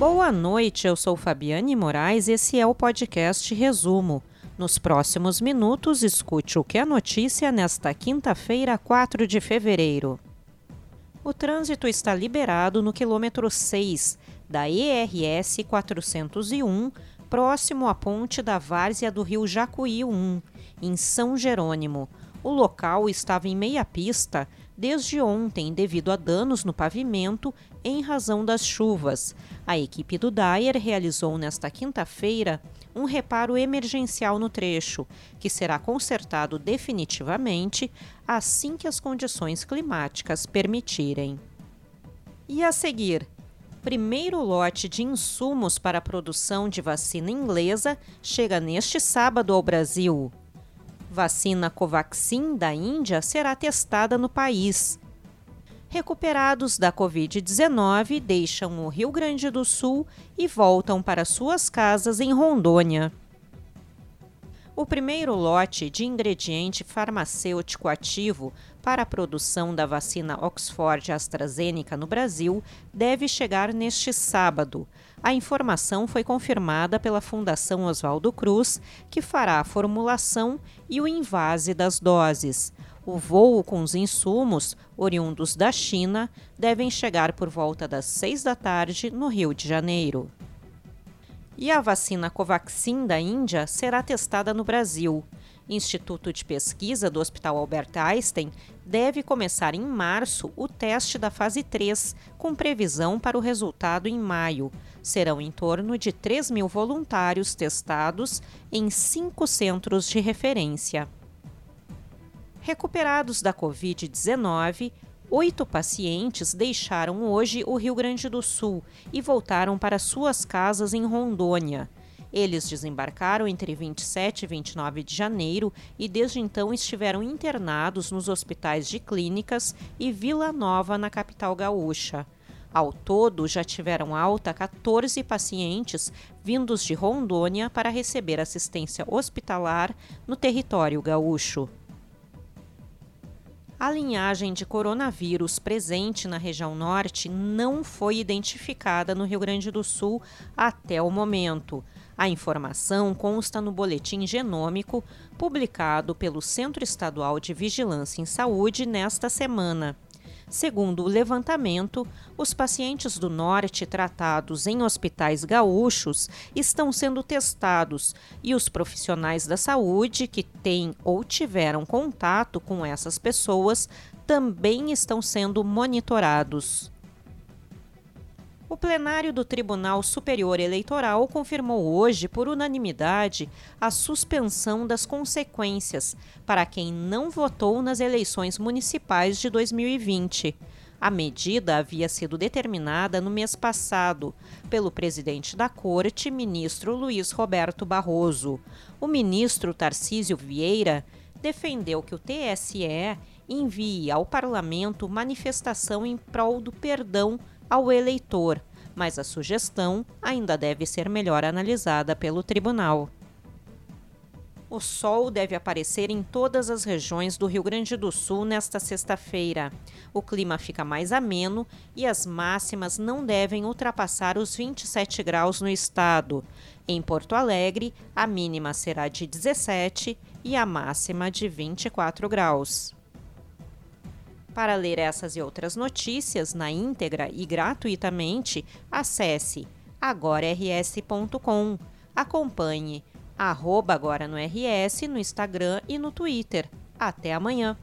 Boa noite, eu sou Fabiane Moraes e esse é o podcast Resumo. Nos próximos minutos, escute o que é notícia nesta quinta-feira, 4 de fevereiro. O trânsito está liberado no quilômetro 6 da ERS 401, próximo à ponte da várzea do rio Jacuí 1, em São Jerônimo. O local estava em meia pista desde ontem devido a danos no pavimento em razão das chuvas. A equipe do Dyer realizou nesta quinta-feira um reparo emergencial no trecho, que será consertado definitivamente assim que as condições climáticas permitirem. E a seguir, primeiro lote de insumos para a produção de vacina inglesa chega neste sábado ao Brasil vacina Covaxin da Índia será testada no país. Recuperados da Covid-19 deixam o Rio Grande do Sul e voltam para suas casas em Rondônia. O primeiro lote de ingrediente farmacêutico ativo para a produção da vacina Oxford AstraZeneca no Brasil deve chegar neste sábado. A informação foi confirmada pela Fundação Oswaldo Cruz, que fará a formulação e o invase das doses. O voo com os insumos, oriundos da China, devem chegar por volta das seis da tarde no Rio de Janeiro. E a vacina Covaxin da Índia será testada no Brasil. Instituto de Pesquisa do Hospital Albert Einstein deve começar em março o teste da fase 3, com previsão para o resultado em maio. Serão em torno de 3 mil voluntários testados em cinco centros de referência. Recuperados da Covid-19, Oito pacientes deixaram hoje o Rio Grande do Sul e voltaram para suas casas em Rondônia. Eles desembarcaram entre 27 e 29 de janeiro e desde então estiveram internados nos hospitais de clínicas e Vila Nova, na capital gaúcha. Ao todo, já tiveram alta 14 pacientes vindos de Rondônia para receber assistência hospitalar no território gaúcho. A linhagem de coronavírus presente na região norte não foi identificada no Rio Grande do Sul até o momento. A informação consta no boletim genômico publicado pelo Centro Estadual de Vigilância em Saúde nesta semana. Segundo o levantamento, os pacientes do norte tratados em hospitais gaúchos estão sendo testados e os profissionais da saúde que têm ou tiveram contato com essas pessoas também estão sendo monitorados. O plenário do Tribunal Superior Eleitoral confirmou hoje, por unanimidade, a suspensão das consequências para quem não votou nas eleições municipais de 2020. A medida havia sido determinada no mês passado pelo presidente da Corte, ministro Luiz Roberto Barroso. O ministro Tarcísio Vieira defendeu que o TSE envie ao parlamento manifestação em prol do perdão ao eleitor, mas a sugestão ainda deve ser melhor analisada pelo tribunal. O sol deve aparecer em todas as regiões do Rio Grande do Sul nesta sexta-feira. O clima fica mais ameno e as máximas não devem ultrapassar os 27 graus no estado. Em Porto Alegre, a mínima será de 17 e a máxima de 24 graus. Para ler essas e outras notícias na íntegra e gratuitamente, acesse agorars.com. Acompanhe arroba agora no RS no Instagram e no Twitter. Até amanhã!